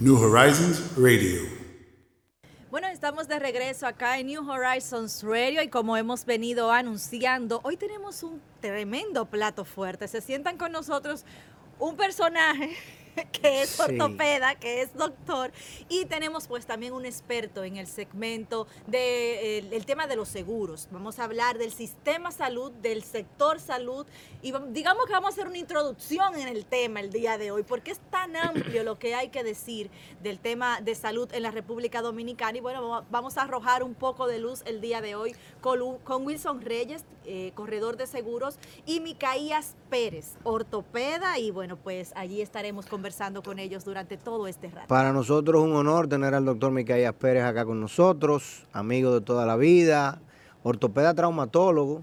New Horizons Radio. Bueno, estamos de regreso acá en New Horizons Radio y como hemos venido anunciando, hoy tenemos un tremendo plato fuerte. Se sientan con nosotros un personaje que es ortopeda, que es doctor, y tenemos pues también un experto en el segmento del de, tema de los seguros. Vamos a hablar del sistema salud, del sector salud, y digamos que vamos a hacer una introducción en el tema el día de hoy, porque es tan amplio lo que hay que decir del tema de salud en la República Dominicana, y bueno, vamos a arrojar un poco de luz el día de hoy con, Wilson Reyes, eh, corredor de seguros, y Micaías Pérez, ortopeda, y bueno, pues allí estaremos conversando conversando con ellos durante todo este rato. Para nosotros es un honor tener al doctor Micaías Pérez acá con nosotros, amigo de toda la vida, ortopeda traumatólogo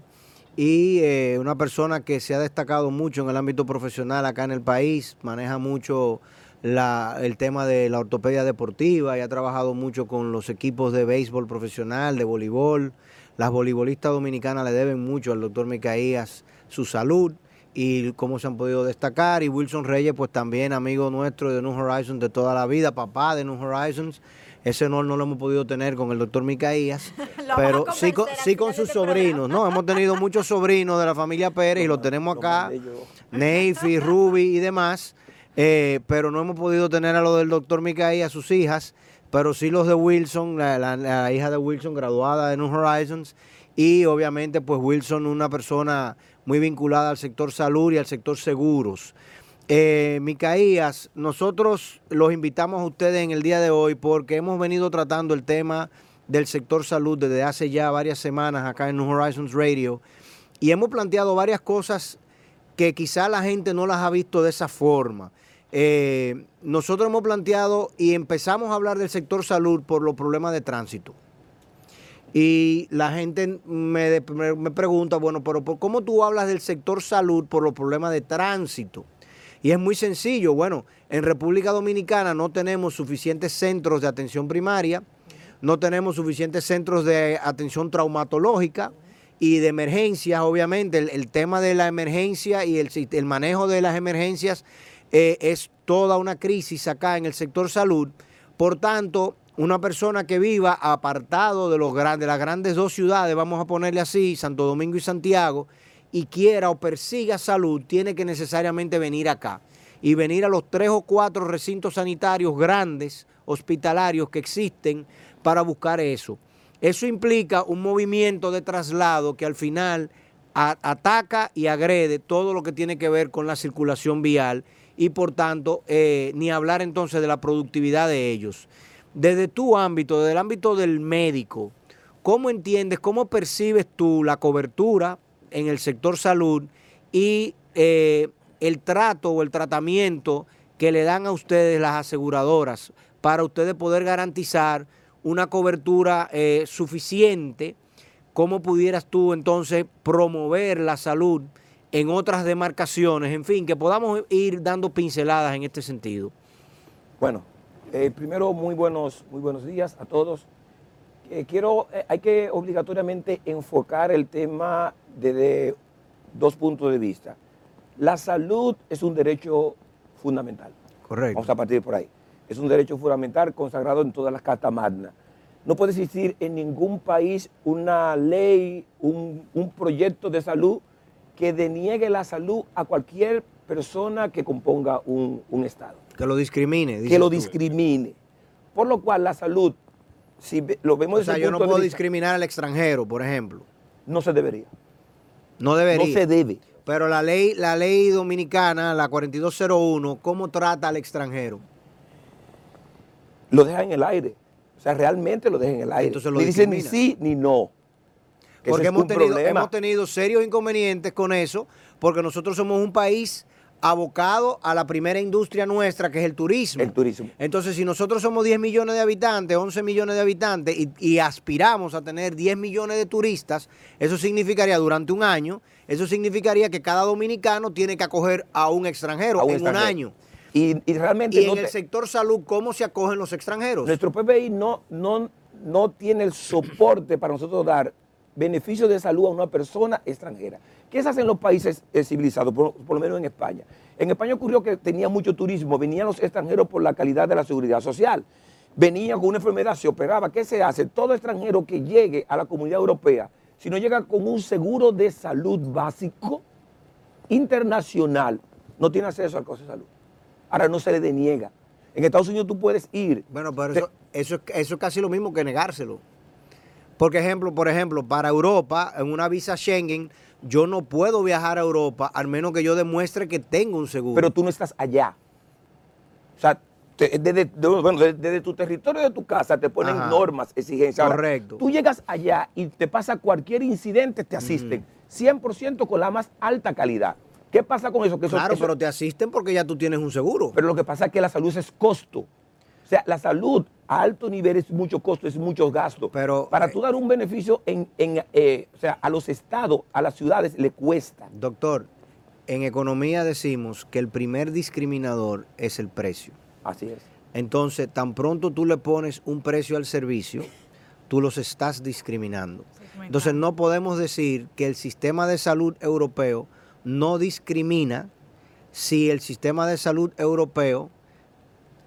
y eh, una persona que se ha destacado mucho en el ámbito profesional acá en el país, maneja mucho el tema de la ortopedia deportiva y ha trabajado mucho con los equipos de béisbol profesional, de voleibol. Las voleibolistas dominicanas le deben mucho al doctor Micaías su salud y cómo se han podido destacar. Y Wilson Reyes, pues también amigo nuestro de New Horizons de toda la vida, papá de New Horizons. Ese honor no lo hemos podido tener con el doctor Micaías, pero sí con, sí con sus este sobrinos, ¿no? Hemos tenido muchos sobrinos de la familia Pérez y los tenemos acá, Neyfi, Ruby y demás, eh, pero no hemos podido tener a lo del doctor Micaías, sus hijas, pero sí los de Wilson, la hija de Wilson graduada de New Horizons y obviamente pues Wilson una persona muy vinculada al sector salud y al sector seguros. Eh, Micaías, nosotros los invitamos a ustedes en el día de hoy porque hemos venido tratando el tema del sector salud desde hace ya varias semanas acá en New Horizons Radio y hemos planteado varias cosas que quizá la gente no las ha visto de esa forma. Eh, nosotros hemos planteado y empezamos a hablar del sector salud por los problemas de tránsito. Y la gente me, me, pregunta, bueno, pero ¿cómo tú hablas del sector salud por los problemas de tránsito? Y es muy sencillo, bueno, en República Dominicana no tenemos suficientes centros de atención primaria, no tenemos suficientes centros de atención traumatológica y de emergencias, obviamente, el, tema de la emergencia y el manejo de las emergencias eh, es toda una crisis acá en el sector salud. Por tanto, una persona que viva apartado de, los grandes, las grandes dos ciudades, vamos a ponerle así, Santo Domingo y Santiago, y quiera o persiga salud, tiene que necesariamente venir acá y venir a los tres o cuatro recintos sanitarios grandes, hospitalarios que existen para buscar eso. Eso implica un movimiento de traslado que al final ataca y agrede todo lo que tiene que ver con la circulación vial y por tanto eh, ni hablar entonces de la productividad de ellos desde tu ámbito, desde el ámbito del médico, ¿cómo entiendes, cómo percibes tú la cobertura en el sector salud y eh, el trato o el tratamiento que le dan a ustedes las aseguradoras para ustedes poder garantizar una cobertura eh, suficiente? ¿Cómo pudieras tú entonces promover la salud en otras demarcaciones? En fin, que podamos ir dando pinceladas en este sentido. Bueno, eh, primero, muy buenos, muy buenos días a todos. Eh, quiero, eh, hay que obligatoriamente enfocar el tema desde dos puntos de vista. La salud es un derecho fundamental. Correcto. Vamos a partir por ahí. Es un derecho fundamental consagrado en todas las cartas magnas. No puede existir en ningún país una ley, un, proyecto de salud que deniegue la salud a cualquier persona que componga un Estado. Que lo discrimine. Que lo discrimine. Por lo cual la salud, si lo vemos o sea, yo no puedo discriminar al extranjero, por ejemplo. No se debería. No debería. No se debe. Pero la ley, la ley dominicana, la 4201, ¿cómo trata al extranjero? Lo deja en el aire. O sea, realmente lo deja en el aire. Entonces lo dice ni sí ni no. Porque hemos tenido, hemos tenido serios inconvenientes con eso, porque nosotros somos un país abocado a la primera industria nuestra, que es el turismo. El turismo. Entonces, si nosotros somos 10 millones de habitantes, 11 millones de habitantes, y, y aspiramos a tener 10 millones de turistas, eso significaría durante un año, eso significaría que cada dominicano tiene que acoger a un extranjero A un en extranjero. un año. Y, y realmente Y no en el sector salud, ¿cómo se acogen los extranjeros? nuestro PBI no, no, no tiene el soporte para nosotros dar beneficios de salud a una persona extranjera. ¿Qué se hace en los países eh, civilizados, por, por lo menos en España? En España ocurrió que tenía mucho turismo, venían los extranjeros por la calidad de la seguridad social. Venía con una enfermedad, se operaba. ¿Qué se hace? Todo extranjero que llegue a la comunidad europea, si no llega con un seguro de salud básico, internacional, no tiene acceso al costo de salud. Ahora no se le deniega. En Estados Unidos tú puedes ir. Bueno, pero Te- eso, eso, es- eso es casi lo mismo que negárselo. Porque ejemplo, por ejemplo, para Europa, en una visa Schengen, yo no puedo viajar a Europa al menos que yo demuestre que tengo un seguro. pero tú no estás allá. O sea, desde, tu territorio de tu casa te ponen Ajá. normas, exigencias. Ahora, Correcto. tú llegas allá y te pasa cualquier incidente, te asisten. 100% con la más alta calidad. ¿Qué pasa con eso? Que eso- claro, eso- pero te asisten porque ya tú tienes un seguro. pero lo que pasa es que la salud es costo. O sea, la salud a alto nivel es mucho costo, es muchos gastos. Pero, Para eh, tú dar un beneficio en, en, eh, o sea, a los estados, a las ciudades, le cuesta. Doctor, en economía decimos que el primer discriminador es el precio. Así es. Entonces, tan pronto tú le pones un precio al servicio, tú los estás discriminando. Entonces, no podemos decir que el sistema de salud europeo no discrimina si el sistema de salud europeo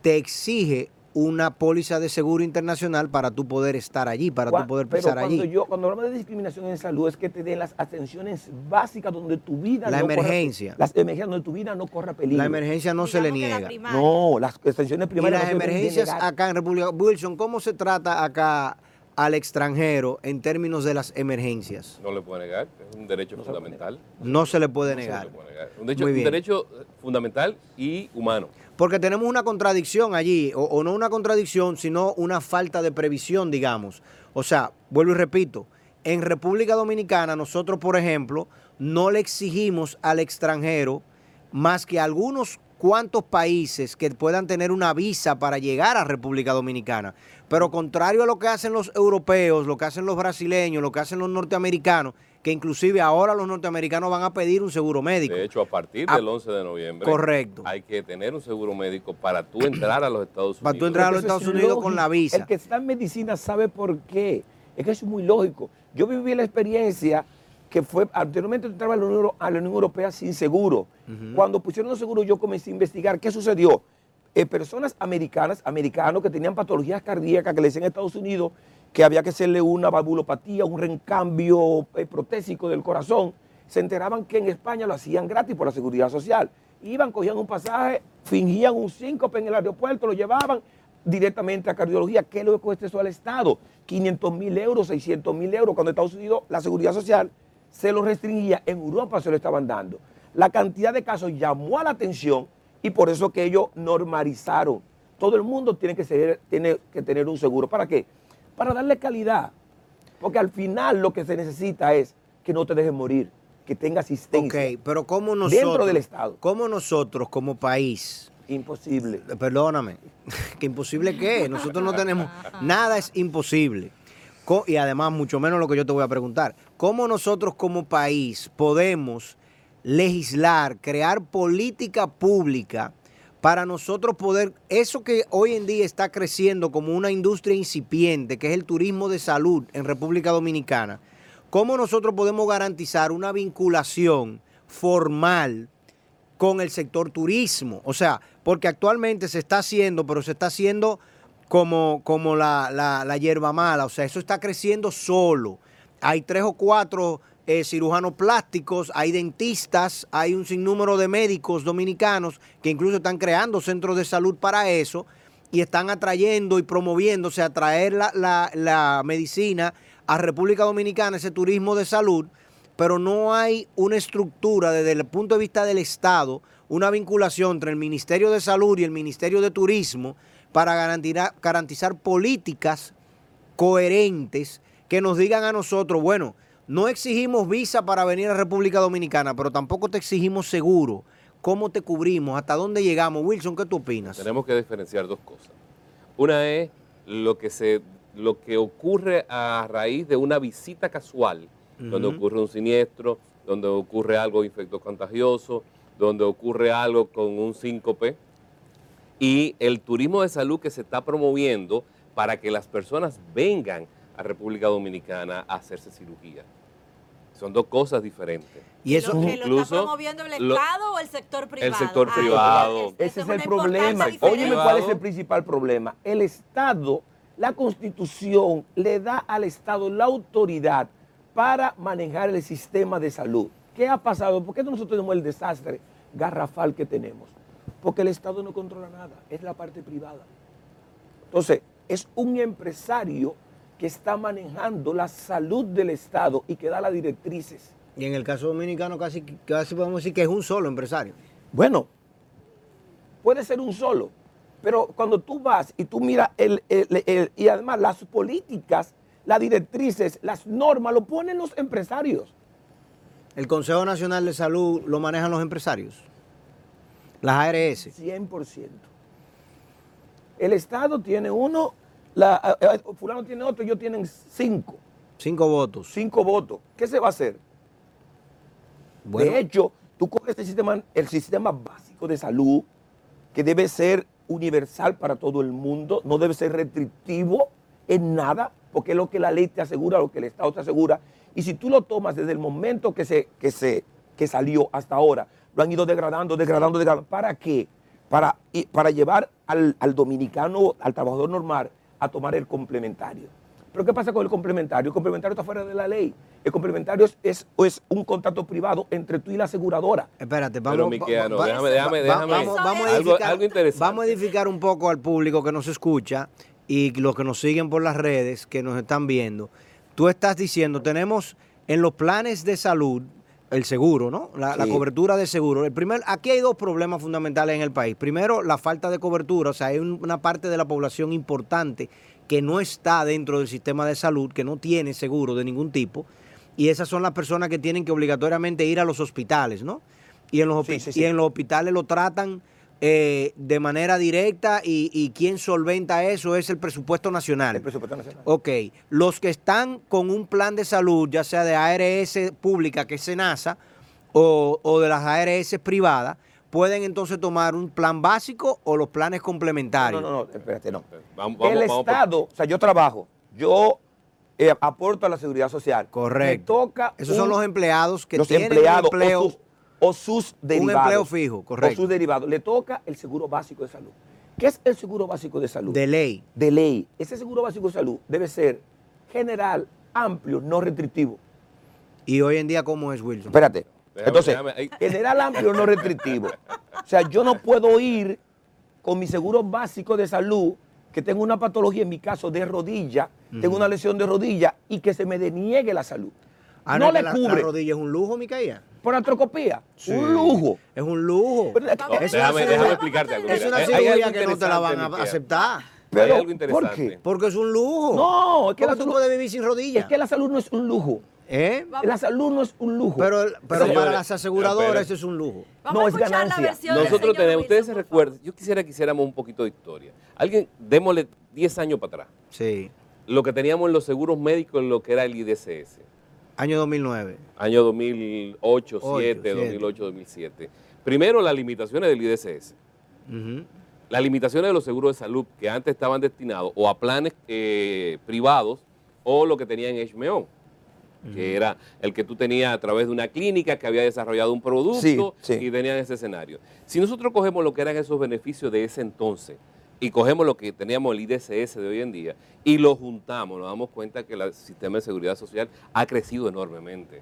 te exige una póliza de seguro internacional para tú poder estar allí, para tú poder pero cuando allí. Yo, cuando hablamos de discriminación en salud es que te den las atenciones básicas donde tu vida La no corra- emergencia. las emergencias donde tu vida no corra peligro. La emergencia no se le la niega. No, las atenciones Y primarias. las no se deben emergencias acá en República Wilson, ¿cómo se trata acá al extranjero en términos de las emergencias? No le puede negar, es un derecho No se fundamental. No se le puede No se negar. le puede negar. Un derecho, Muy un bien. derecho eh, fundamental y humano. Porque tenemos una contradicción allí, o, no una contradicción, sino una falta de previsión, digamos. O sea, vuelvo y repito, en República Dominicana nosotros, por ejemplo, no le exigimos al extranjero más que algunos cuantos países que puedan tener una visa para llegar a República Dominicana. Pero contrario a lo que hacen los europeos, lo que hacen los brasileños, lo que hacen los norteamericanos, que inclusive ahora los norteamericanos van a pedir un seguro médico. De hecho, a partir Ah, del 11 de noviembre, correcto. hay que tener un seguro médico para tú entrar a los Estados Unidos. Para tú entrar a los Estados es Unidos con la visa. El que está en medicina sabe por qué. Es que eso es muy lógico. Yo viví la experiencia que fue, anteriormente yo entraba a la Unión, a la Unión Europea sin seguro. Cuando pusieron los seguros yo comencé a investigar qué sucedió. Eh, personas americanas, americanos que tenían patologías cardíacas que le decían a Estados Unidos que había que hacerle una valvulopatía, un recambio eh, protésico del corazón, se enteraban que en España lo hacían gratis por la seguridad social. Iban, cogían un pasaje, fingían un síncope en el aeropuerto, lo llevaban directamente a cardiología. ¿Qué le cuesta eso al Estado? 500 mil euros, 600 mil euros. Cuando Estados Unidos la seguridad social se lo restringía, en Europa se lo estaban dando. La cantidad de casos llamó a la atención y por eso que ellos normalizaron. Todo el mundo tiene que, tiene que tener un seguro. ¿Para qué? Para darle calidad. Porque al final lo que se necesita es que no te dejes morir, que tenga asistencia. Ok, pero ¿cómo nosotros, Dentro del Estado. ¿cómo nosotros como país, Imposible. perdóname, que imposible qué? Nosotros no tenemos, nada es imposible. Y además, mucho menos lo que yo te voy a preguntar. ¿Cómo nosotros como país podemos legislar, crear política pública para nosotros poder, eso que hoy en día está creciendo como una industria incipiente, que es el turismo de salud en República Dominicana, ¿cómo nosotros podemos garantizar una vinculación formal con el sector turismo? O sea, porque actualmente se está haciendo, pero se está haciendo como, como la, la, la hierba mala, o sea, eso está creciendo solo. Hay tres o cuatro eh, cirujanos plásticos, hay dentistas, hay un sinnúmero de médicos dominicanos que incluso están creando centros de salud para eso y están atrayendo y promoviéndose a traer la, la- la medicina a República Dominicana, ese turismo de salud, pero no hay una estructura desde el punto de vista del Estado, una vinculación entre el Ministerio de Salud y el Ministerio de Turismo para garantizar, garantizar políticas coherentes que nos digan a nosotros, bueno, no exigimos visa para venir a República Dominicana, pero tampoco te exigimos seguro. ¿Cómo te cubrimos? ¿Hasta dónde llegamos? Wilson, ¿qué tú opinas? Tenemos que diferenciar dos cosas. Una es lo que, se, lo que ocurre a raíz de una visita casual, donde ocurre un siniestro, donde ocurre algo infecto contagioso, donde ocurre algo con un síncope, y el turismo de salud que se está promoviendo para que las personas vengan a República Dominicana a hacerse cirugía. Son dos cosas diferentes. Y eso, ¿Lo que lo incluso está promoviendo el lo- Estado o el sector privado? sector Ahí, privado. Ese es una el problema. Óyeme cuál es el principal problema. El Estado, la Constitución le da al Estado la autoridad para manejar el sistema de salud. ¿Qué ha pasado? ¿Por qué nosotros tenemos el desastre garrafal que tenemos? Porque el Estado no controla nada, es la parte privada. Entonces, es un empresario que está manejando la salud del Estado y que da las directrices. y en el caso dominicano casi, casi podemos decir que es un solo empresario. Bueno, puede ser un solo, pero cuando tú vas y tú miras el, el- el- y además las políticas, las directrices, las normas, lo ponen los empresarios. El Consejo Nacional de Salud lo manejan los empresarios. Las ARS. 100%. El Estado tiene uno, la, fulano tiene otro, ellos tienen cinco, Cinco votos. cinco votos. ¿Qué se va a hacer? Bueno, De hecho, tú coges el sistema, el sistema básico de salud, que debe ser universal para todo el mundo, no debe ser restrictivo en nada, porque es lo que la ley te asegura, lo que el Estado te asegura. Y si tú lo tomas desde el momento que, se, que, se, que salió hasta ahora, lo han ido degradando, degradando, degradando. ¿Para qué? Para, para llevar al, al dominicano, al trabajador normal, a tomar el complementario. Pero ¿qué pasa con el complementario? El complementario está fuera de la ley. El complementario es, es, es un contrato privado entre tú y la aseguradora. espérate, vamos, Pero, Miquiano, va- déjame, déjame, va- déjame. vamos, vamos a algo, edificar, algo interesante. vamos a edificar un poco al público que nos escucha y los que nos siguen por las redes, que nos están viendo. Tú estás diciendo, tenemos en los planes de salud el seguro, ¿no? La, cobertura de seguro. El primer, aquí hay dos problemas fundamentales en el país. Primero, la falta de cobertura, o sea, hay un- una parte de la población importante que no está dentro del sistema de salud, que no tiene seguro de ningún tipo, y esas son las personas que tienen que obligatoriamente ir a los hospitales, ¿no? Y en los, sí, sí. Y en los hospitales lo tratan eh, de manera directa y, y quien solventa eso es el presupuesto nacional. El presupuesto nacional. Ok, los que están con un plan de salud, ya sea de ARS pública, que es SENASA, o, o de las ARS privadas, pueden entonces tomar un plan básico o los planes No, complementarios. no, no, espérate, no. Vamos, vamos, el vamos por- Estado, o sea, yo trabajo, yo eh, aporto a la seguridad social. Correcto. Me toca Esos son los empleados que los tienen empleados empleo. o sus, o sus derivados. empleo fijo, correcto. O sus derivados. Le toca el seguro básico de salud. ¿Qué es el seguro básico de salud? de ley. de ley. Ese seguro básico de salud debe ser general, amplio, no restrictivo. Y hoy en día, ¿cómo es, Wilson? Espérate. Déjame- Entonces, déjame- general, amplio, no restrictivo. O sea, yo no puedo ir con mi seguro básico de salud, que tengo una patología, en mi caso, de rodilla, tengo una lesión de rodilla y que se me deniegue la salud. Ah, no le la, cubre. La rodilla es un lujo, Micaía. Por atrocopía. Sí. Un lujo. Es un lujo. Pero- No, Es déjame, explicarte algo. Es una hay- hay cirugía que no te la van a Miquel. aceptar. Pero, hay algo ¿por interesante. qué? Porque es un lujo. No, es que la tú salud, puedes vivir sin rodillas. es que la salud no es un lujo. ¿Eh? La salud no es un lujo. Pero, pero Señores, para las aseguradoras eso es un lujo. Vamos No, a es escuchar la ganancia. versión del Nosotros tenemos, ustedes se por recuerdan, yo quisiera que hiciéramos un poquito de historia. Alguien, démosle 10 años para atrás. Sí. Lo que teníamos en los seguros médicos, lo que era el IDCS. Año 2009. Año 2008, Ocho, 2007, siete. 2008, 2007. Primero, las limitaciones del IDCS. Ujú. Las limitaciones de los seguros de salud que antes estaban destinados o a planes eh, privados o lo que tenía en HMO, que era el que tú tenías a través de una clínica que había desarrollado un producto Sí, sí. y tenían ese escenario. Si nosotros cogemos lo que eran esos beneficios de ese entonces y cogemos lo que teníamos el IDCS de hoy en día y lo juntamos, nos damos cuenta que el sistema de seguridad social ha crecido enormemente.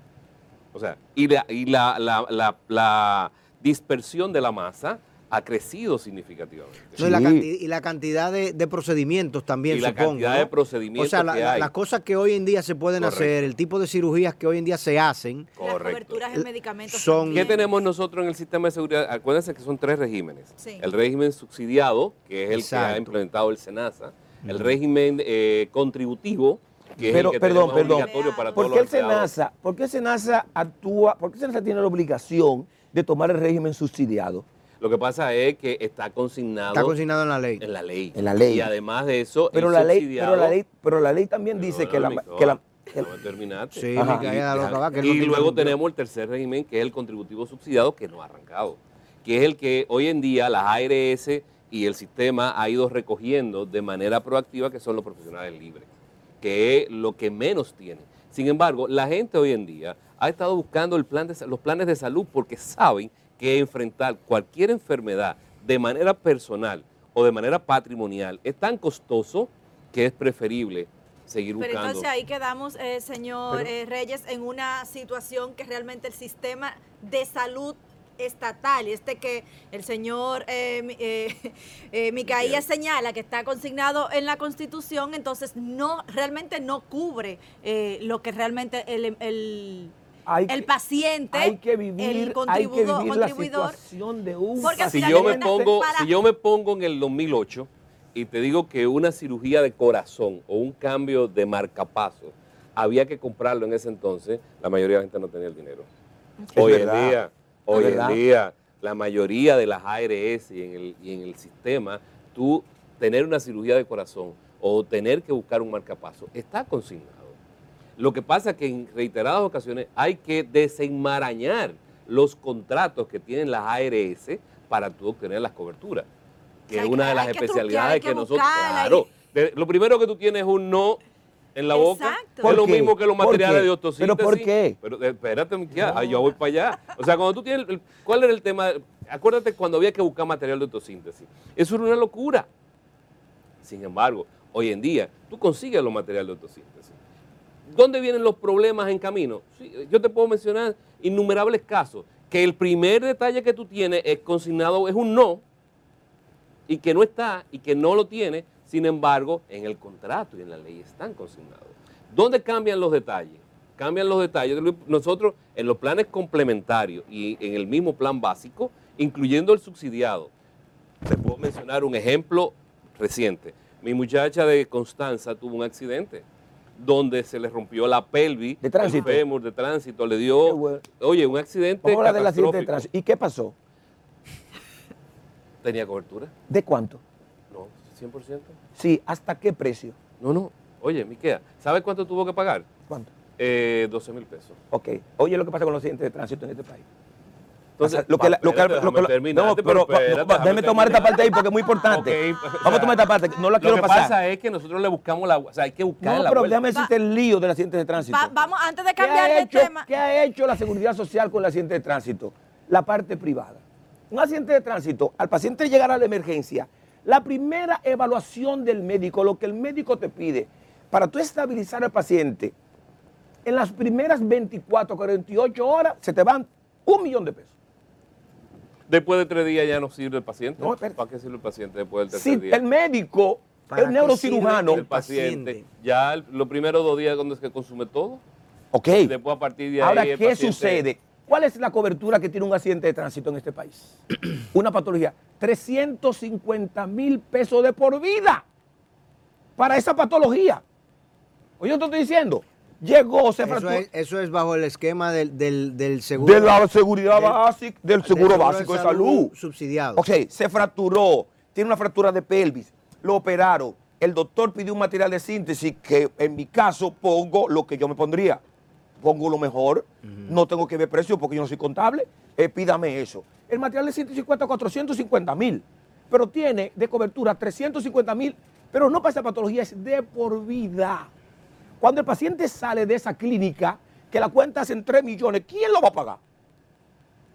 O sea, y la, y la- la dispersión de la masa ha crecido significativamente. No, y, la Sí. canti- y la cantidad de, de procedimientos también, Y la supongo. cantidad ¿no? de procedimientos O sea, la- que la- hay. las cosas que hoy en día se pueden Correcto. hacer, el tipo de cirugías que hoy en día se hacen, Las coberturas en medicamentos Son- también. ¿Qué tenemos nosotros en el sistema de seguridad? Acuérdense que son tres regímenes. Sí. El régimen subsidiado, que es el que ha implementado el SENASA. El régimen eh, contributivo, que Pero, es el que perdón, perdón. obligatorio para ¿Por todos qué el. SENASA, por qué el SENASA actúa, por qué el SENASA tiene la obligación de tomar el régimen subsidiado. Lo que pasa es que está consignado, Está consignado en la ley. en la ley. En la ley. Y además de eso, Pero el la ley, subsidiado- pero la ley, pero la ley también dice que la, que la- que la- déjame terminarte. Sí, Ajá. Micaela, lo que y no te luego tenemos el tercer régimen, que es el contributivo subsidiado, que no ha arrancado, que es el que hoy en día las ARS y el sistema ha ido recogiendo de manera proactiva, que son los profesionales libres, que es lo que menos tienen. Sin embargo, la gente hoy en día ha estado buscando el plan de los planes de salud porque saben que enfrentar cualquier enfermedad de manera personal o de manera patrimonial es tan costoso que es preferible seguir Pero buscando. entonces ahí quedamos, eh, señor Pero- eh, Reyes, en una situación que realmente el sistema de salud estatal, y este que el señor eh, eh, eh, Micaías señala que está consignado en la Constitución, entonces no realmente no cubre eh, lo que realmente el, el, hay el que- paciente, hay que vivir, el hay que contribuidor, vivir la contribuidor situación de un Porque si yo de me pongo, para- si yo me pongo en el 2008 y te digo que una cirugía de corazón o un cambio de marcapaso había que comprarlo en ese entonces, la mayoría de la gente no tenía el dinero. Es hoy verdad, en día, hoy en día, la mayoría de las ARS y en, el, y en el sistema, tú tener una cirugía de corazón o tener que buscar un marcapaso está consignado. Lo que pasa es que en reiteradas ocasiones hay que desenmarañar los contratos que tienen las ARS para tú obtener las coberturas, que O sea, es una de las que especialidades hay que, que nosotros, claro, de- lo primero que tú tienes es un no en la boca, Exacto. es ¿Por lo qué? mismo que los ¿Por materiales de autosíntesis. ¿Pero por qué? Pero eh, espérate, ah, yo voy para allá. O sea, cuando tú tienes, el- ¿cuál era el tema? Acuérdate cuando había que buscar material de autosíntesis. Eso era una locura. Sin embargo, hoy en día, tú consigues los materiales de autosíntesis. ¿Dónde vienen los problemas en camino? Sí, yo te puedo mencionar innumerables casos, que el primer detalle que tú tienes es consignado, es un no, y que no está, y que no lo tiene, sin embargo, en el contrato y en la ley están consignados. ¿Dónde cambian los detalles? Cambian los detalles. Nosotros, en los planes complementarios y en el mismo plan básico, incluyendo el subsidiado, te puedo mencionar un ejemplo reciente. Mi muchacha de Constanza tuvo un accidente donde se le rompió la pelvis, De tránsito. el fémur de tránsito, le dio, bueno. oye, un accidente Vamos del accidente de tránsito. ¿Y qué pasó? ¿Tenía cobertura? ¿De cuánto? No, 100%. Sí, ¿hasta qué precio? No, no. Oye, Miquea, ¿sabes cuánto tuvo que pagar? ¿Cuánto? Eh, 12 mil pesos. Ok. Oye, lo que pasa con los accidentes de tránsito en este país. Entonces, lo que la- lo que- lo que- terminar, no, pero pero va- déjame tomar esta parte ahí porque es muy importante. O Vamos sea, a tomar esta parte, no la Lo quiero que pasar. pasa es que nosotros le buscamos la... O sea, hay que buscar no, la pero vuelta. déjame decirte el lío del accidente de tránsito. Va- vamos, antes de ¿Qué cambiar de hecho- tema. ¿Qué ha hecho la seguridad social con el accidente de tránsito? La parte privada. Un accidente de tránsito, al paciente llegar a la emergencia, la primera evaluación del médico, lo que el médico te pide, para tú estabilizar al paciente, en las primeras 24, 48 horas se te van un millón de pesos. Después de tres días ya no sirve el paciente. No, espérate. ¿Para qué sirve el paciente después del tercer Si día? el médico, ¿Para el neurocirujano, el paciente, paciente. ya el- los primeros dos días donde es que consume todo. ok. Y después a partir de ahí Ahora, el ¿qué paciente- sucede? ¿Cuál es la cobertura que tiene un accidente de tránsito en este país? Una patología. 350 mil pesos de por vida para esa patología. Oye, yo te estoy diciendo, llegó, se Eso fracturó. es, eso es bajo el esquema del, del, del seguro. de la seguridad básica, del del seguro básico de salud. Subsidiado. Ok, se fracturó, tiene una fractura de pelvis, lo operaron. El doctor pidió un material de síntesis que en mi caso pongo lo que yo me pondría. Pongo lo mejor, no tengo que ver precio porque yo no soy contable, eh, pídame eso. El material de síntesis cuesta 450 mil, pero tiene de cobertura 350 mil, pero no para esa patología, es de por vida. Cuando el paciente sale de esa clínica, que la cuenta es en 3 millones, ¿quién lo va a pagar?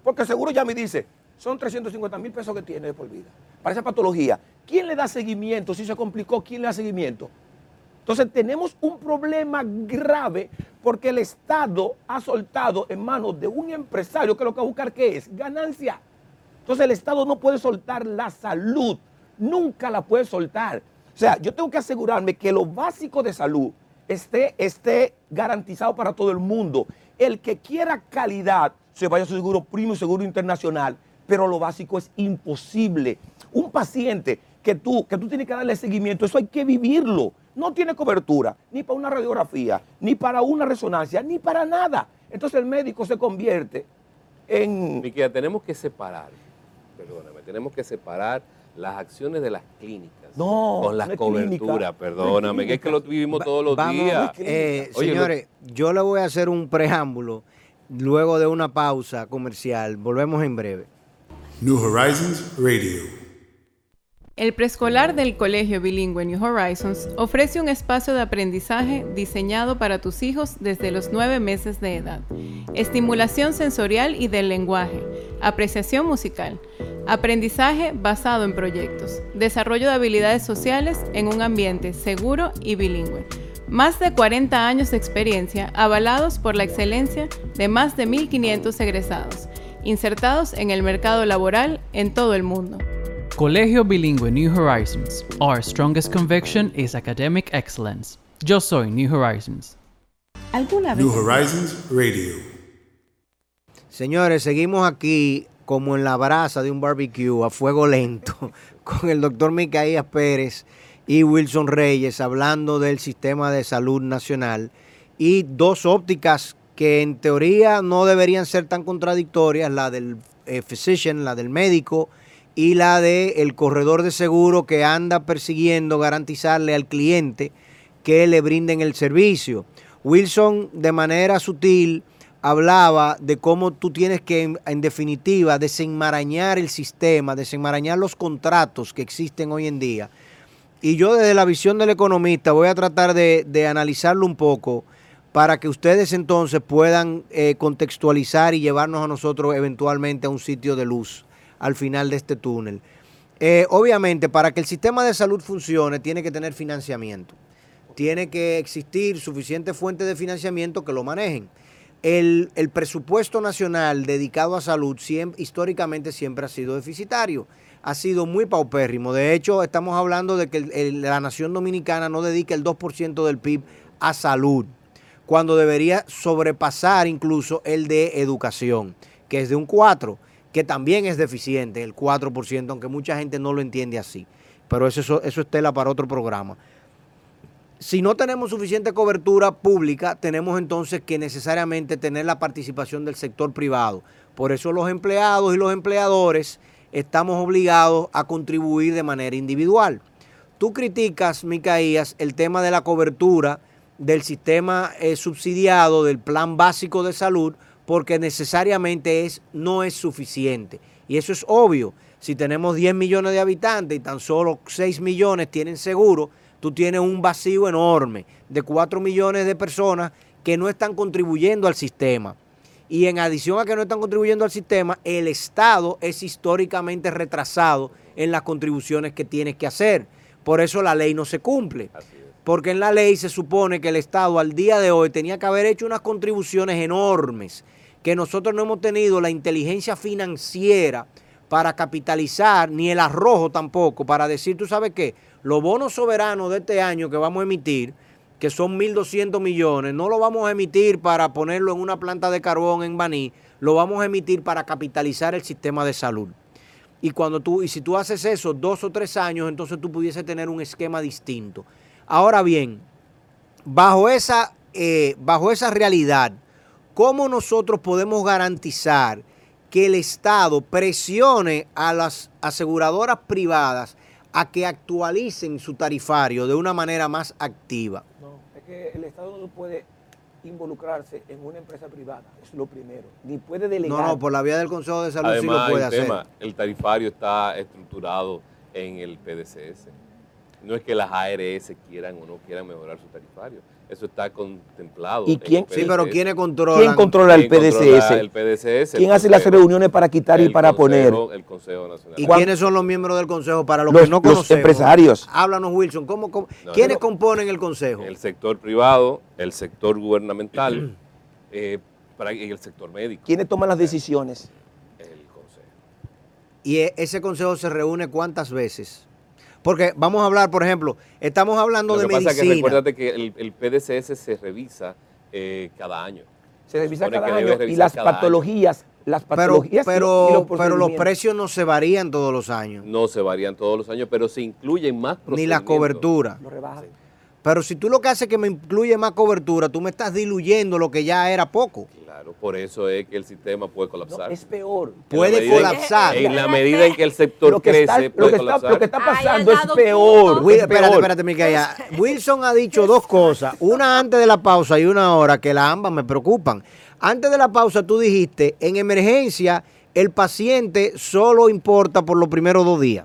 Porque seguro ya me dice, son 350 mil pesos que tiene de por vida. Para esa patología, ¿quién le da seguimiento? Si se complicó, ¿quién le da seguimiento? Entonces tenemos un problema grave porque el Estado ha soltado en manos de un empresario que lo que va a buscar ¿qué es? Ganancia. Entonces el Estado no puede soltar la salud, nunca la puede soltar. O sea, yo tengo que asegurarme que lo básico de salud esté, esté garantizado para todo el mundo. El que quiera calidad se vaya a su seguro primo y seguro internacional, pero lo básico es imposible. Un paciente que tú, que tú tienes que darle seguimiento, eso hay que vivirlo. No tiene cobertura, ni para una radiografía, ni para una resonancia, ni para nada. Entonces el médico se convierte en... Tenemos que separar, perdóname, tenemos que separar las acciones de las clínicas No, con las no coberturas, perdóname, no que es que lo vivimos Va- todos los vamos, días. eh, Oye, señores, yo le voy a hacer un preámbulo luego de una pausa comercial. Volvemos en breve. New Horizons Radio. El preescolar del Colegio Bilingüe New Horizons ofrece un espacio de aprendizaje diseñado para tus hijos desde los nueve meses de edad. Estimulación sensorial y del lenguaje, apreciación musical, aprendizaje basado en proyectos, desarrollo de habilidades sociales en un ambiente seguro y bilingüe. Más de 40 años de experiencia avalados por la excelencia de más de 1.500 egresados, insertados en el mercado laboral en todo el mundo. Colegio Bilingüe New Horizons. Our strongest conviction is academic excellence. Yo soy New Horizons. ¿Alguna vez New Horizons Radio. Señores, seguimos aquí como en la brasa de un barbecue a fuego lento con el doctor Micaías Pérez y Wilson Reyes hablando del sistema de salud nacional y dos ópticas que en teoría no deberían ser tan contradictorias, la del eh, physician, la del médico y la del corredor de seguro que anda persiguiendo garantizarle al cliente que le brinden el servicio. Wilson de manera sutil hablaba de cómo tú tienes que, en, en, definitiva, desenmarañar el sistema, desenmarañar los contratos que existen hoy en día. Y yo desde la visión del economista voy a tratar de, de analizarlo un poco para que ustedes entonces puedan eh, contextualizar y llevarnos a nosotros eventualmente a un sitio de luz al final de este túnel. Eh, obviamente, para que el sistema de salud funcione, tiene que tener financiamiento. Tiene que existir suficiente fuente de financiamiento que lo manejen. El, el, presupuesto nacional dedicado a salud históricamente siempre ha sido deficitario, ha sido muy paupérrimo. De hecho, estamos hablando de que la nación dominicana no dedica el 2% del PIB a salud, cuando debería sobrepasar incluso el de educación, que es de un 4%, que también es deficiente, el 4%, aunque mucha gente no lo entiende así. Pero eso, eso, es tela para otro programa si no tenemos suficiente cobertura pública, tenemos entonces que necesariamente tener la participación del sector privado. Por eso los empleados y los empleadores estamos obligados a contribuir de manera individual. Tú criticas, Micaías, el tema de la cobertura del sistema eh, subsidiado del plan básico de salud porque necesariamente es, no es suficiente. Y eso es obvio. Si tenemos 10 millones de habitantes y tan solo 6 millones tienen seguro, tú tienes un vacío enorme de 4 millones de personas que no están contribuyendo al sistema. Y en adición a que no están contribuyendo al sistema, el Estado es históricamente retrasado en las contribuciones que tiene que hacer. Por eso la ley no se cumple. Porque en la ley se supone que el Estado al día de hoy tenía que haber hecho unas contribuciones enormes, que nosotros no hemos tenido la inteligencia financiera para capitalizar, ni el arrojo tampoco, para decir, tú sabes qué, los bonos soberanos de este año que vamos a emitir, que son 1.200 millones, no lo vamos a emitir para ponerlo en una planta de carbón en Baní, lo vamos a emitir para capitalizar el sistema de salud. Y cuando tú, y si tú haces eso dos o tres años, entonces tú pudiese tener un esquema distinto. Ahora bien, bajo esa, eh, bajo esa realidad, ¿cómo nosotros podemos garantizar que el Estado presione a las aseguradoras privadas a que actualicen su tarifario de una manera más activa? No, es que el Estado no puede involucrarse en una empresa privada, es lo primero, ni puede delegar. No, no, por la vía del Consejo de Salud Además, sí lo puede el hacer. tema, el tarifario está estructurado en el PDCS. No es que las ARS quieran o no quieran mejorar su tarifario. Eso está contemplado. ¿Y quién- Sí, pero. ¿quiénes controlan? ¿Quién controla el ¿Quién controla PDCS? El PDCS. ¿Quién el hace las reuniones para quitar y para poner? El Consejo Nacional. ¿Y ¿Cuán- quiénes son los miembros del Consejo? Para los, Los- que no los conocemos. empresarios. Háblanos, Wilson. ¿cómo, cómo- No, ¿Quiénes componen el Consejo? El sector privado, el sector gubernamental eh, para- y el sector médico. ¿Quiénes toman las decisiones? El Consejo. ¿Y e- ese Consejo se reúne cuántas veces? Porque vamos a hablar, por ejemplo, estamos hablando Lo de que pasa es que medicina. recuérdate que el, el PDCS se revisa eh, cada año. Se revisa cada año y las año. patologías, las pero, patologías y pero, los pero los precios no se varían todos los años. No se varían todos los años, pero se incluyen más Ni la cobertura. Lo rebajan. Pero si tú lo que haces es que me incluye más cobertura, tú me estás diluyendo lo que ya era poco. Claro, por eso es que el sistema puede No, colapsar. es peor. Puede en- colapsar. En la medida en que el sector Lo que, crece, está, lo, puede que está, colapsar. lo que está Ay, pasando es peor. Will- es espérate, espérate, Micaela. Wilson ha dicho dos cosas, una antes de la pausa y una ahora, que las ambas me preocupan. Antes de la pausa tú dijiste, en emergencia el paciente solo importa por los primeros dos días.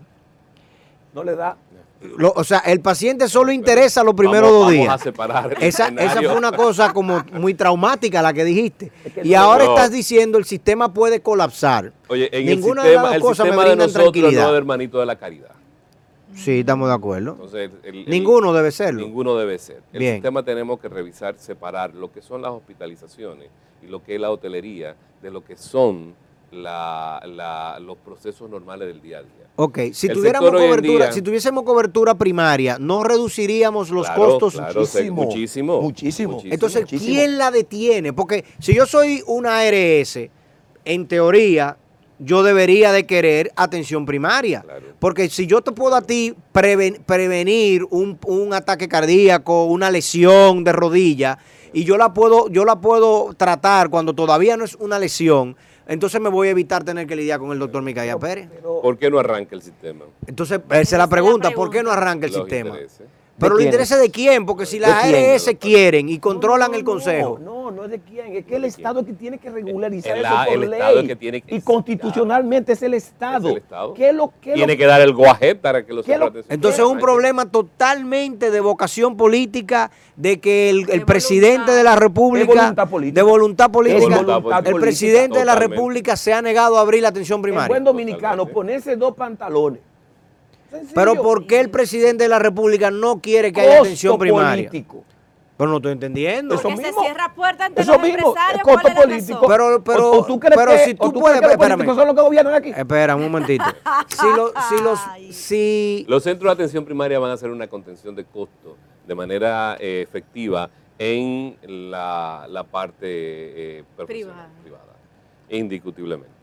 No le da. Lo- o sea, el paciente solo interesa los primeros Vamos- dos vamos días. a separar el Esa, fue una cosa como muy traumática la que dijiste. que Y no- ahora no. estás diciendo el sistema puede colapsar. Oye, en Ninguna el de las sistema, dos el cosas me de nosotros tranquilidad. no es hermanito de la caridad. Sí, estamos de acuerdo. Entonces, el- el- Ninguno debe serlo. Ninguno debe ser. El Bien. sistema tenemos que revisar, separar lo que son las hospitalizaciones y lo que es la hotelería de lo que son la- la- los procesos normales del día a día. Ok, si El tuviéramos cobertura, día- si tuviésemos cobertura primaria, no reduciríamos los Claro, costos. claro, se- muchísimo. Muchísimo. Entonces, muchísimo. ¿quién la detiene? Porque si yo soy una ARS, en teoría, yo debería de querer atención primaria. Claro. Porque si yo te puedo a ti preven- prevenir un, un ataque cardíaco, una lesión de rodilla, y yo la puedo, yo la puedo tratar cuando todavía no es una lesión, entonces me voy a evitar tener que lidiar con el doctor Micaela Pérez. ¿Por qué no arranca el sistema? Entonces, esa es la pregunta, ¿por qué no arranca el Los sistema? intereses. Pero ¿De los intereses de quién, porque si ¿De las quién? ARS quieren y controlan No, el consejo. No, no es de quién, es que el Estado es que tiene que regularizar El- eso por el ley. Estado es que tiene que- y constitucionalmente es el Estado. Es el Estado. ¿Qué es lo que Tiene que dar el guaje para que los ¿Qué lo- Entonces es un problema totalmente de vocación política, de que el, el De presidente voluntad. de la República, De voluntad política. de voluntad política, voluntad el política, presidente de la. República se ha negado a abrir la atención En primaria. buen dominicano, Totalmente. ponerse dos pantalones. Sencillo. Pero ¿por qué el presidente de la República no quiere que haya Costo atención primaria? político. Pero no estoy entendiendo. Eso Porque se mismo. cierra puerta ante Eso los mismo, empresarios. es ¿Cuál costo es político. Pero, pero, o, o tú crees pero que, si o tú tú puedes, crees que los espérame. políticos son los que gobiernan aquí. Espera un momentito. Si, lo- si los, si Los centros de atención primaria van a hacer una contención de costo de manera eh, efectiva en la, la parte eh, profesional, privada. indiscutiblemente.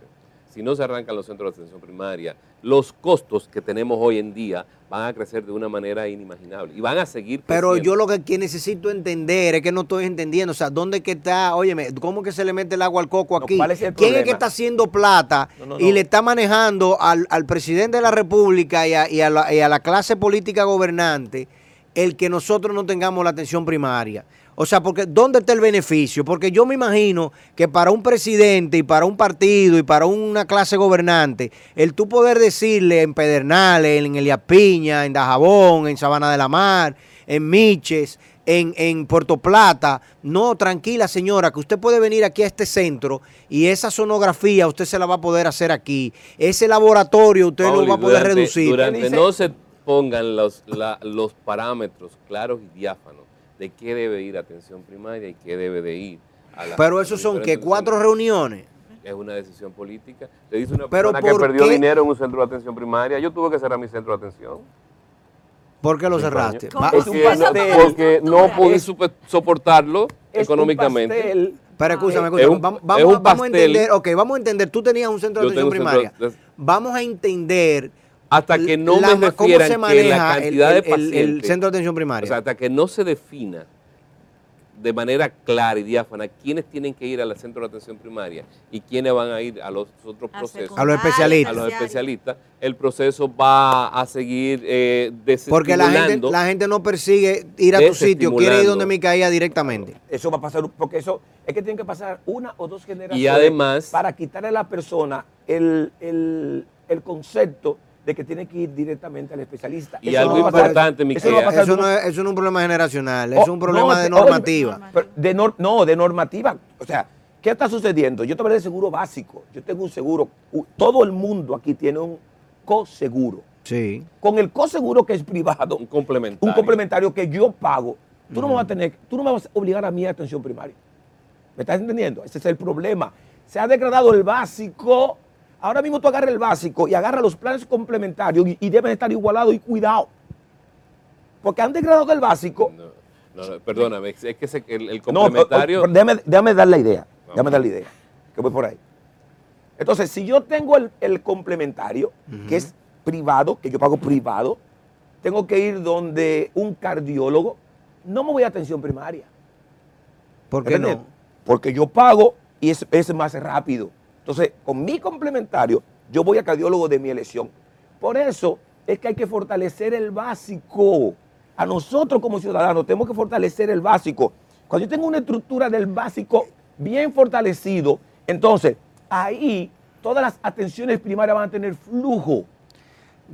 Si no se arrancan los centros de atención primaria, los costos que tenemos hoy en día van a crecer de una manera inimaginable y van a seguir Pero creciendo. yo lo que, que necesito entender es que no estoy entendiendo, o sea, ¿dónde que está? Óyeme, ¿cómo que se le mete el agua al coco No, aquí? ¿cuál es el ¿Quién es que problema? está haciendo plata No, no, y le está manejando al, al presidente de la República y a, y a la, y a la clase política gobernante el que nosotros no tengamos la atención primaria? O sea, porque ¿dónde está el beneficio? Porque yo me imagino que para un presidente y para un partido y para una clase gobernante, el tú poder decirle en Pedernales, en Elías Piña, en Dajabón, en Sabana de la Mar, en Miches, en, en Puerto Plata, no, tranquila señora, que usted puede venir aquí a este centro y esa sonografía usted se la va a poder hacer aquí. Ese laboratorio usted Pauli, lo va a poder durante- reducir. Durante no se pongan los, la- los parámetros claros y diáfanos de qué debe ir a atención primaria y qué debe de ir a la... Pero los son que cuatro reuniones. Es una decisión política. Te dice una Pero persona que ¿por perdió qué? dinero en un centro de atención primaria. Yo tuve que cerrar mi centro de atención. ¿Por qué lo cerraste? ¿Cómo Va- se Porque, Eso no, porque no pude Es- soportarlo Es económicamente. Un pastel, Pero escúchame, Es escúchame. un- vamos, es vamos- un vamos a pastel. entender, ok, vamos a entender, tú tenías un centro de atención primaria. de- Vamos a entender Hasta que no la- me cómo refieran se que maneja la el- cantidad el, de pacientes... el centro de atención O primaria. sea, hasta que no se defina de manera clara y diáfana quiénes tienen que ir al centro de atención primaria y quiénes van a ir a los otros A procesos, A los especialistas. a los especialistas, el proceso va a seguir eh, Porque la gente, la gente no persigue ir a tu sitio, quiere ir donde me caía directamente. Eso va a pasar, porque eso es que tienen que pasar una o dos generaciones. Y además- Para quitarle a la persona el, el, el concepto de que tiene que ir directamente al especialista. Y Eso algo no importante, mi eso no Eso no, es, eso no es un problema generacional, Oh, es un problema no, de normativa. pero de nor- no, de normativa. O sea, ¿qué está sucediendo? Yo te hablé de seguro básico. Yo tengo un seguro. Todo el mundo aquí tiene un coseguro. Sí. Con el coseguro que es privado, un complementario. un complementario que yo pago, tú no me vas a tener, tú no me vas a obligar a mí a atención primaria. ¿Me estás entendiendo? Ese es el problema. Se ha degradado el básico. Ahora mismo tú agarras el básico y agarras los planes complementarios y, y deben estar igualados y cuidado. Porque han degradado el básico. No, no, no, perdóname, es que el, el No, complementario... o- o- déjame, déjame dar la idea. Déjame dar la idea. Que voy por ahí. Entonces, si yo tengo el, el complementario, que es privado, que yo pago privado, tengo que ir donde un cardiólogo, no me voy a atención primaria. ¿Por qué no? Porque yo pago y es, es más rápido. Entonces, con mi complementario, yo voy a cardiólogo de mi elección. Por eso es que hay que fortalecer el básico. A nosotros como ciudadanos tenemos que fortalecer el básico. Cuando yo tengo una estructura del básico bien fortalecido, entonces ahí todas las atenciones primarias van a tener flujo.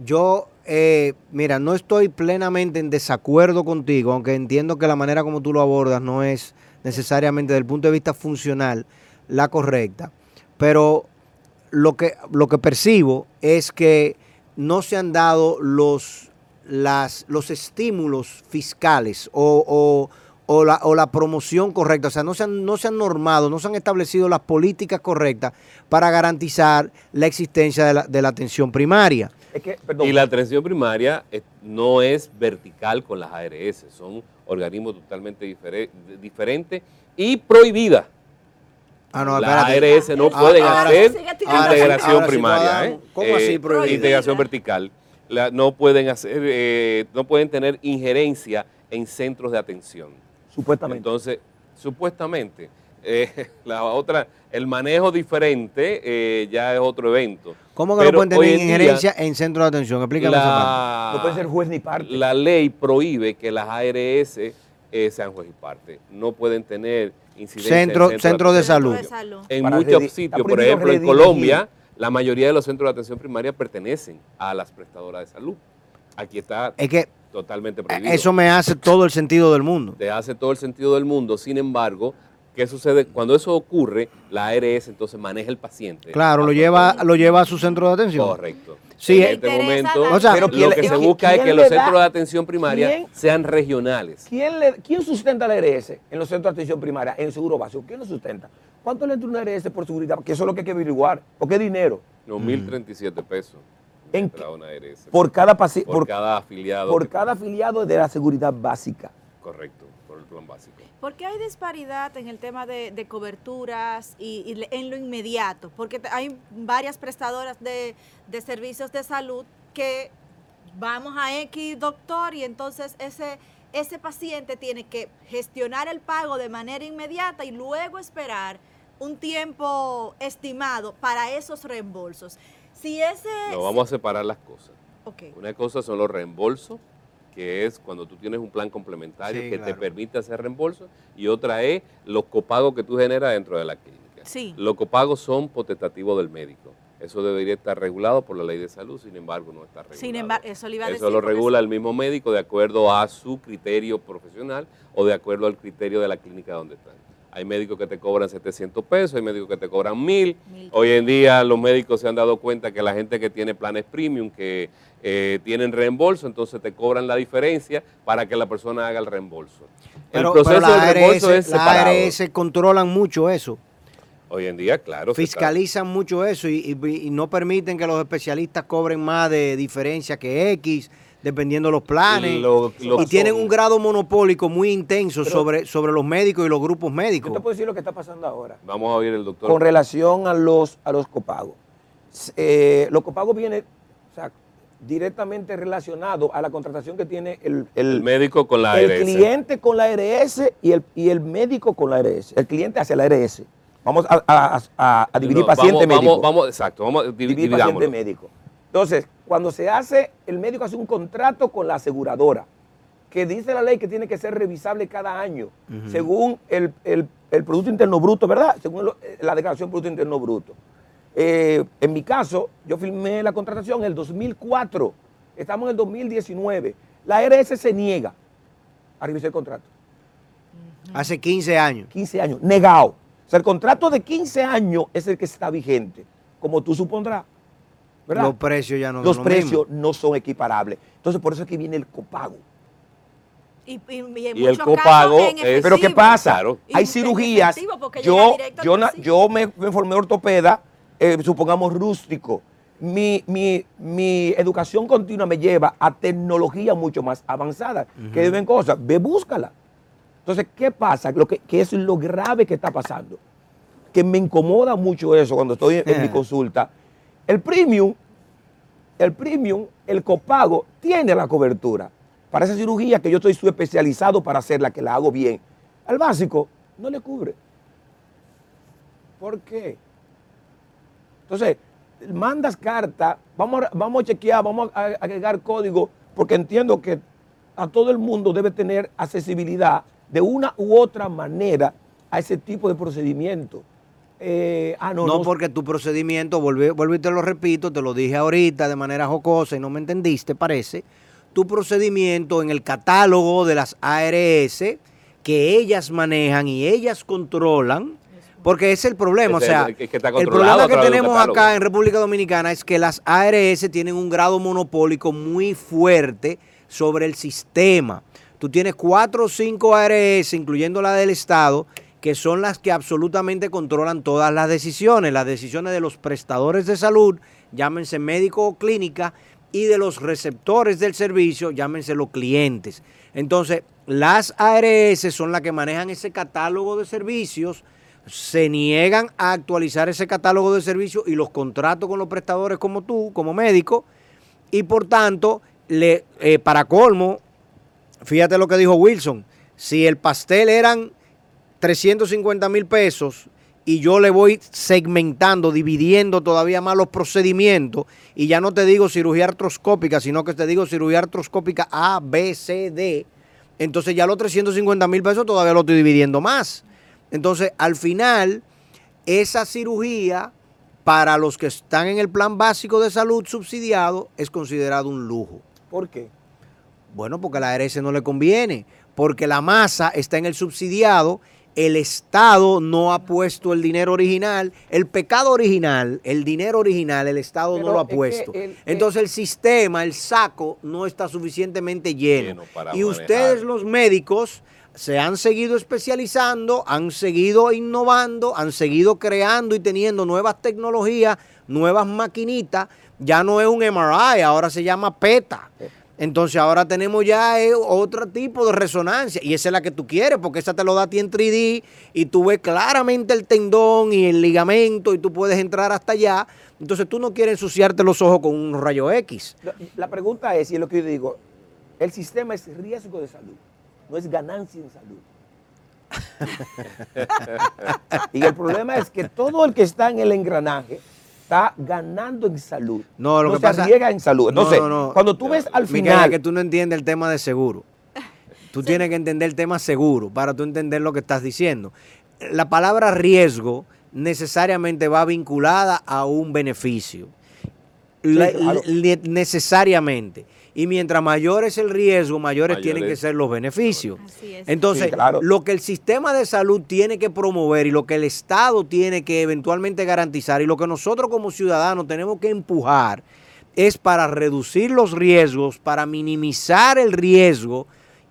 Yo, eh, mira, no estoy plenamente en desacuerdo contigo, aunque entiendo que la manera como tú lo abordas no es necesariamente desde el punto de vista funcional la correcta. Pero lo que, lo que percibo es que no se han dado los, las, los estímulos fiscales o, o- o la, o la promoción correcta. O sea, no se, han, no se han normado, no se han establecido las políticas correctas para garantizar la existencia de la, de la atención primaria. Es que, perdón, Y la atención primaria no es vertical con las ARS, son organismos totalmente difere- diferentes y prohibidas. Ah, no, las. ARS no Ah, pueden ahora- hacer ahora integración ahora sí, primaria. ¿eh? ¿cómo así Eh, prohibida? Integración vertical. La- no pueden hacer, eh, no pueden tener injerencia en centros de atención. supuestamente. Entonces, supuestamente, eh, la otra, el manejo diferente eh, ya es otro evento. ¿Cómo que Pero no pueden tener día, injerencia en centros de atención? Explícame esa parte. la, no puede ser juez ni parte. la ley prohíbe que las ARS eh, sean juez y parte. No pueden tener Centro, centros centro de Centro salud. de salud. En Para muchos sitios, por ejemplo, en. Colombia, la mayoría de los centros de atención primaria pertenecen a las prestadoras de salud. Aquí está Es que totalmente prohibido. eso me hace todo el sentido del mundo. te hace todo el sentido del mundo. Sin embargo, ¿qué sucede? Cuando eso ocurre, la ARS entonces maneja el paciente. Claro, lo lleva, lo lleva a su centro de atención. Correcto. Sí, en eh, este momento, la- O sea, Pero lo ¿quién que se busca es que los centros de atención primaria quién- sean regionales. ¿Quién, le- ¿Quién sustenta la ARS en los centros de atención primaria, en el seguro básico? ¿Quién lo sustenta? ¿Cuánto le entra una ARS por seguridad? Porque eso es lo que hay que averiguar. ¿Por qué dinero? No, 1.037 pesos. ¿En entra una ARS. Por cada paciente, por por, cada afiliado. por que- cada afiliado de la seguridad básica. Correcto, plan básico. ¿Por qué hay disparidad en el tema de, de coberturas y, en lo inmediato? Porque hay varias prestadoras de, de servicios de salud que vamos a X doctor y entonces ese, ese paciente tiene que gestionar el pago de manera inmediata y luego esperar un tiempo estimado para esos reembolsos. Si ese... No, vamos a separar las cosas. Ok. Una cosa son los reembolsos, que es cuando tú tienes un plan complementario Sí, que te permite hacer reembolsos, y otra es los copagos que tú generas dentro de la clínica. Sí. Los copagos son potestativos del médico. Eso debería estar regulado por la ley de salud, sin embargo no está regulado. Sin embargo, eso le iba a Eso decir. lo regula el mismo médico de acuerdo a su criterio profesional o de acuerdo al criterio de la clínica donde están. Hay médicos que te cobran 700 pesos, hay médicos que te cobran 1000. Mil. Hoy en día los médicos se han dado cuenta que la gente que tiene planes premium, que eh, tienen reembolso, entonces te cobran la diferencia para que la persona haga el reembolso. Pero, el proceso pero la del reembolso ARS, es la separado. ARS controlan mucho eso, Hoy en día, claro. fiscalizan mucho eso y, y- y no permiten que los especialistas cobren más de diferencia que X, dependiendo de los planes. Lo- lo- y tienen un grado monopólico muy intenso Pero- sobre, sobre los médicos y los grupos Yo médicos. te puedo decir lo que está pasando ahora. Vamos a oír el doctor. Con relación a los, a los copagos. Eh, los copagos vienen o sea, directamente relacionados a la contratación que tiene el, el- el médico con la el ARS. cliente con la ARS y el, y el médico con la ARS. El cliente hacia la ARS. Vamos a, a- a- a dividir No, paciente vamos, médico. Vamos, vamos, exacto, vamos a divi- dividir paciente médico. Entonces, cuando se hace, el médico hace un contrato con la aseguradora, que dice la ley que tiene que ser revisable cada año, según el, el- el Producto Interno Bruto, ¿verdad? Según lo- eh, la declaración Producto Interno Bruto. Eh, en mi caso, yo firmé la contratación en el 2004, estamos en el 2019. La ARS se niega a revisar el contrato. Hace 15 años. 15 años, negado. O sea, el contrato de 15 años es el que está vigente, como tú supondrás. ¿Verdad? Los precios ya no son Los lo precios mismo. no son equiparables. Entonces, por eso es que viene el copago. Y, y- y en Y el copago casos en es- Pero ¿qué pasa? Claro. Hay cirugías. Yo, yo, na- yo me, me formé ortopeda, eh, supongamos rústico. Mi, mi- mi educación continua me lleva a tecnología mucho más avanzada. Que deben cosas, ve, búscala. Entonces, ¿qué pasa? Lo que, que es lo grave que está pasando. Que me incomoda mucho eso cuando estoy en, en mi Eh. consulta. El premium, el premium, el copago, tiene la cobertura. para esa cirugía que yo estoy especializado para hacerla, que la hago bien. Al básico no le cubre. ¿Por qué? Entonces, mandas carta, vamos a, vamos a chequear, vamos a agregar código, porque entiendo que a todo el mundo debe tener accesibilidad de una u otra manera a ese tipo de procedimiento. Eh, ah, no, No, no, porque tu procedimiento, vuelvo, vuelvo y te lo repito, te lo dije ahorita de manera jocosa y no me entendiste, parece. Tu procedimiento en el catálogo de las ARS que ellas manejan y ellas controlan, porque ese es el problema. O sea, el que- que está el problema que tenemos acá en República Dominicana es que las ARS tienen un grado monopólico muy fuerte sobre el sistema. Tú tienes cuatro o cinco ARS, incluyendo la del Estado, que son las que absolutamente controlan todas las decisiones, las decisiones de los prestadores de salud, llámense médico o clínica, y de los receptores del servicio, llámense los clientes. Entonces, las ARS son las que manejan ese catálogo de servicios, se niegan a actualizar ese catálogo de servicios y los contratos con los prestadores como tú, como médico, y por tanto, le, eh, para colmo, fíjate lo que dijo Wilson, si el pastel eran 350 mil pesos y yo le voy segmentando, dividiendo todavía más los procedimientos y ya no te digo cirugía artroscópica, sino que te digo cirugía artroscópica A, B, C, D, entonces ya los 350 mil pesos todavía lo estoy dividiendo más. Entonces, al final, esa cirugía para los que están en el plan básico de salud subsidiado es considerado un lujo. ¿Por qué? Bueno, porque a la ARS no le conviene, porque la masa está en el subsidiado, el Estado no ha puesto el dinero original, el pecado original, el dinero original, el Estado Pero no lo ha puesto. el- Entonces el sistema, el saco, no está suficientemente lleno. Lleno para y ustedes manejar. los médicos se han seguido especializando, han seguido innovando, han seguido creando y teniendo nuevas tecnologías, nuevas maquinitas. Ya no es un MRI, ahora se llama PETA. Entonces ahora tenemos ya eh, otro tipo de resonancia y esa es la que tú quieres porque esa te lo da a ti en 3D y tú ves claramente el tendón y el ligamento y tú puedes entrar hasta allá. Entonces tú no quieres ensuciarte los ojos con un rayo X. La, la pregunta es, y es lo que yo digo, el sistema es riesgo de salud, no es ganancia en salud. y el problema es que todo el que está en el engranaje está ganando en salud. No, lo que se pasa- arriesga en salud. No, Entonces, no, no. cuando tú ves al final... que tú no entiendes el tema de seguro. Tú tienes que entender el tema seguro para tú entender lo que estás diciendo. La palabra riesgo necesariamente va vinculada a un beneficio. Claro. necesariamente. Y mientras mayor es el riesgo, mayores Mayores. tienen que ser los beneficios. Así es. Entonces, Sí, claro. lo que el sistema de salud tiene que promover y lo que el Estado tiene que eventualmente garantizar y lo que nosotros como ciudadanos tenemos que empujar es para reducir los riesgos, para minimizar el riesgo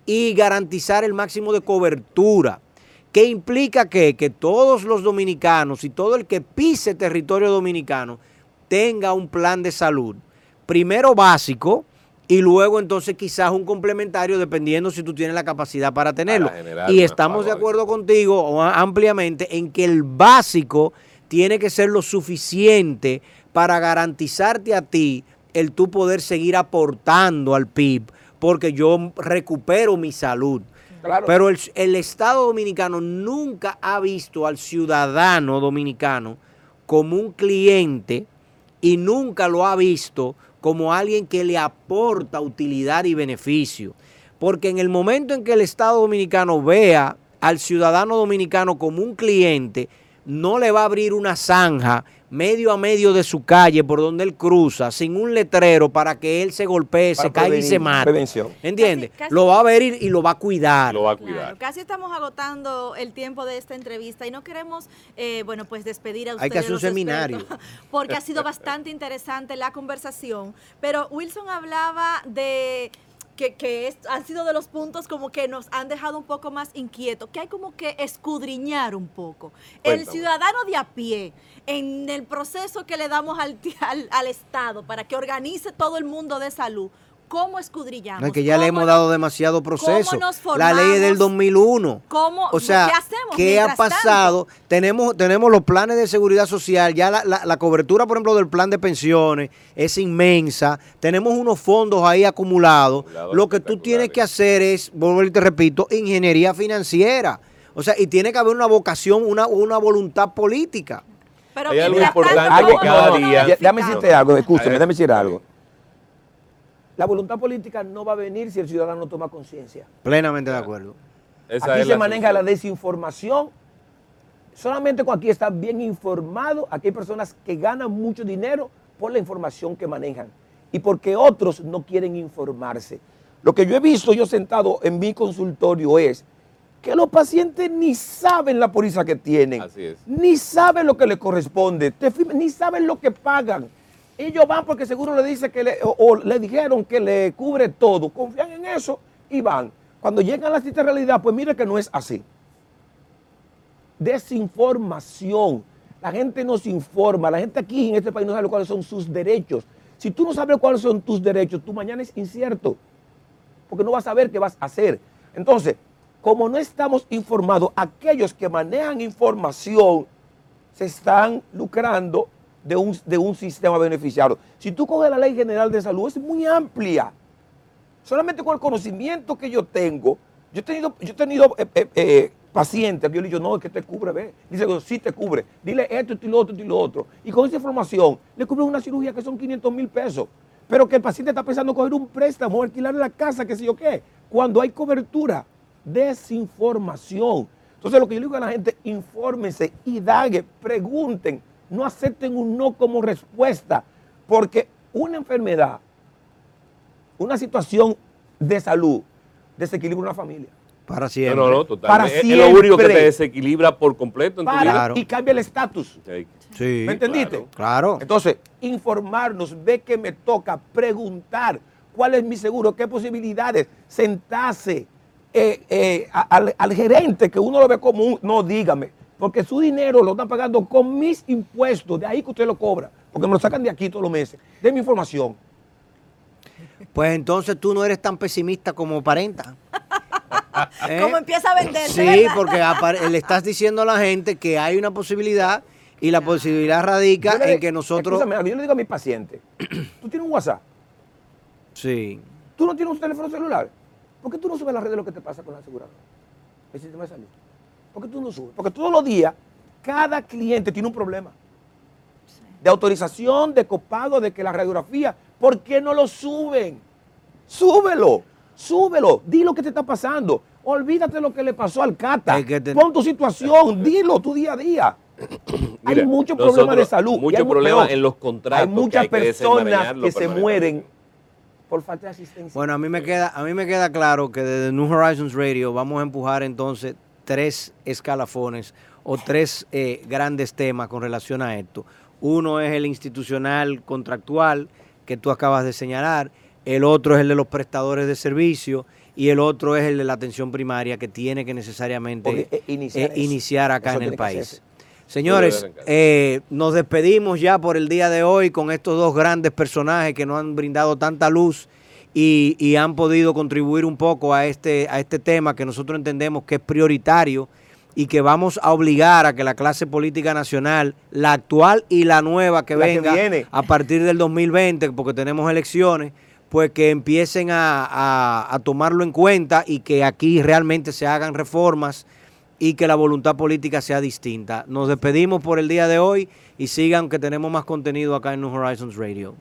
y garantizar el máximo de cobertura. ¿Qué implica que, que todos los dominicanos y todo el que pise territorio dominicano tenga un plan de salud? Primero básico y luego entonces quizás un complementario dependiendo si tú tienes la capacidad para tenerlo. y estamos de acuerdo contigo ampliamente en que el básico tiene que ser lo suficiente para garantizarte a ti el tú poder seguir aportando al PIB, porque yo recupero mi salud. Claro. Pero el, el Estado dominicano nunca ha visto al ciudadano dominicano como un cliente y nunca lo ha visto como alguien que le aporta utilidad y beneficio. Porque en el momento en que el Estado dominicano vea al ciudadano dominicano como un cliente, no le va a abrir una zanja medio a medio de su calle por donde él cruza, sin un letrero para que él se golpee, Para se caiga y se mate. prevención. ¿Entiendes? Casi- casi- Lo va a ver y, y lo va a cuidar. Lo va a Claro, cuidar. casi estamos agotando el tiempo de esta entrevista y no queremos, eh, bueno, pues despedir a Hay ustedes. que hacer un seminario. expertos, Porque ha sido bastante interesante la conversación. Pero Wilson hablaba de que, que es- han sido de los puntos como que nos han dejado un poco más inquietos, que hay como que escudriñar un poco. El ciudadano de a pie, en el proceso que le damos al, al, al Estado para que organice todo el mundo de salud, ¿cómo escudrillamos? No, es que ya le ¿Cómo hemos dado demasiado proceso. nos La ley es del formamos? 2001. ¿Cómo- o sea, qué hacemos ¿qué ha pasado? Tenemos, tenemos los planes de seguridad social, ya la, la- la cobertura, por ejemplo, del plan de pensiones es inmensa. Tenemos unos fondos ahí acumulados. Lo que tú tienes que hacer es, vuelvo y te repito, ingeniería financiera. O sea, y tiene que haber una vocación, una, una voluntad política. Pero Hay algo importante tanto, que ¿cómo cada día- Ya- Déjame decirte algo, escúchame, déjame decir algo. La voluntad política no va a venir si el ciudadano toma conciencia. Plenamente de acuerdo. Esa aquí es se la maneja la desinformación. Solamente cuando aquí están bien informados, aquí hay personas que ganan mucho dinero por la información que manejan y porque otros no quieren informarse. Lo que yo he visto yo sentado en mi consultorio es que los pacientes ni saben la póliza que tienen, Así es. ni saben lo que les corresponde, ni saben lo que pagan. Ellos van porque seguro le dice que le, o, le dijeron que le cubre todo, confían en eso y van. Cuando llegan a la de realidad, pues mire que no es así. Desinformación. La gente no se informa. La gente aquí en este país no sabe cuáles son sus derechos. Si tú no sabes cuáles son tus derechos, tu mañana es incierto. Porque no vas a saber qué vas a hacer. Entonces, como no estamos informados, aquellos que manejan información se están lucrando de un, de un sistema beneficiario. Si tú coges la Ley General de Salud, es muy amplia. Solamente con el conocimiento que yo tengo, yo he tenido, yo he tenido eh, eh, eh, pacientes que yo le digo, no, es que te cubre, ve. Dice, sí te cubre. Dile esto, esto y lo otro, esto y lo otro. Y con esa información le cubre una cirugía que son 500 mil pesos. Pero que el paciente está pensando en coger un préstamo alquilar la casa, qué sé yo qué. Cuando hay cobertura, desinformación. Entonces lo que yo le digo a la gente, infórmense, indaguen, pregunten, no acepten un no como respuesta, porque una enfermedad, una situación de salud, desequilibra una familia. Para siempre. no, no, totalmente. Para Es- es lo único que te siempre. desequilibra por completo en tu vida. Claro. y cambia el estatus. Sí. Sí. ¿Me entendiste? claro. Entonces, informarnos, ve que me toca, preguntar cuál es mi seguro, qué posibilidades, sentarse eh, eh, al, al gerente que uno lo ve como un, no dígame, porque su dinero lo están pagando con mis impuestos, de ahí que usted lo cobra, porque me lo sacan de aquí todos los meses, de mi información. Pues entonces tú no eres tan pesimista como aparenta. ¿Eh? ¿Cómo empieza a venderse? Sí, verdad? porque le estás diciendo a la gente que hay una posibilidad y la posibilidad radica le- en que nosotros... Escúchame yo le digo a mi paciente, tú tienes un WhatsApp, Sí. tú no tienes un teléfono celular, ¿por qué tú no subes a las redes lo que te pasa con la aseguradora? El sistema de salud. ¿Por qué tú no subes? Porque todos los días, cada cliente tiene un problema. De autorización, de copago, de que la radiografía, ¿por qué no lo suben? Súbelo, súbelo, di lo que te está pasando. Olvídate lo que le pasó al Cata. Es que te- Pon tu situación, dilo tu día a día. hay muchos problemas de salud. Muchos problemas en los contratos. Hay que muchas hay que personas desenmarañarlo que se mueren por falta de asistencia. Bueno, a mí me queda, a mí me queda claro que desde New Horizons Radio vamos a empujar entonces tres escalafones o tres eh, grandes temas con relación a esto. Uno es el institucional contractual que tú acabas de señalar, el otro es el de los prestadores de servicio y el otro es el de la atención primaria que tiene que necesariamente eh, iniciar eh, iniciar acá Eso en el país. Señores, eh, nos despedimos ya por el día de hoy con estos dos grandes personajes que nos han brindado tanta luz y, y han podido contribuir un poco a este, a este tema que nosotros entendemos que es prioritario y que vamos a obligar a que la clase política nacional, la actual y la nueva que La que venga viene. a partir del 2020, porque tenemos elecciones, pues que empiecen a, a- a tomarlo en cuenta y que aquí realmente se hagan reformas y que la voluntad política sea distinta. Nos despedimos por el día de hoy y sigan que tenemos más contenido acá en New Horizons Radio.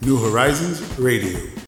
New Horizons Radio.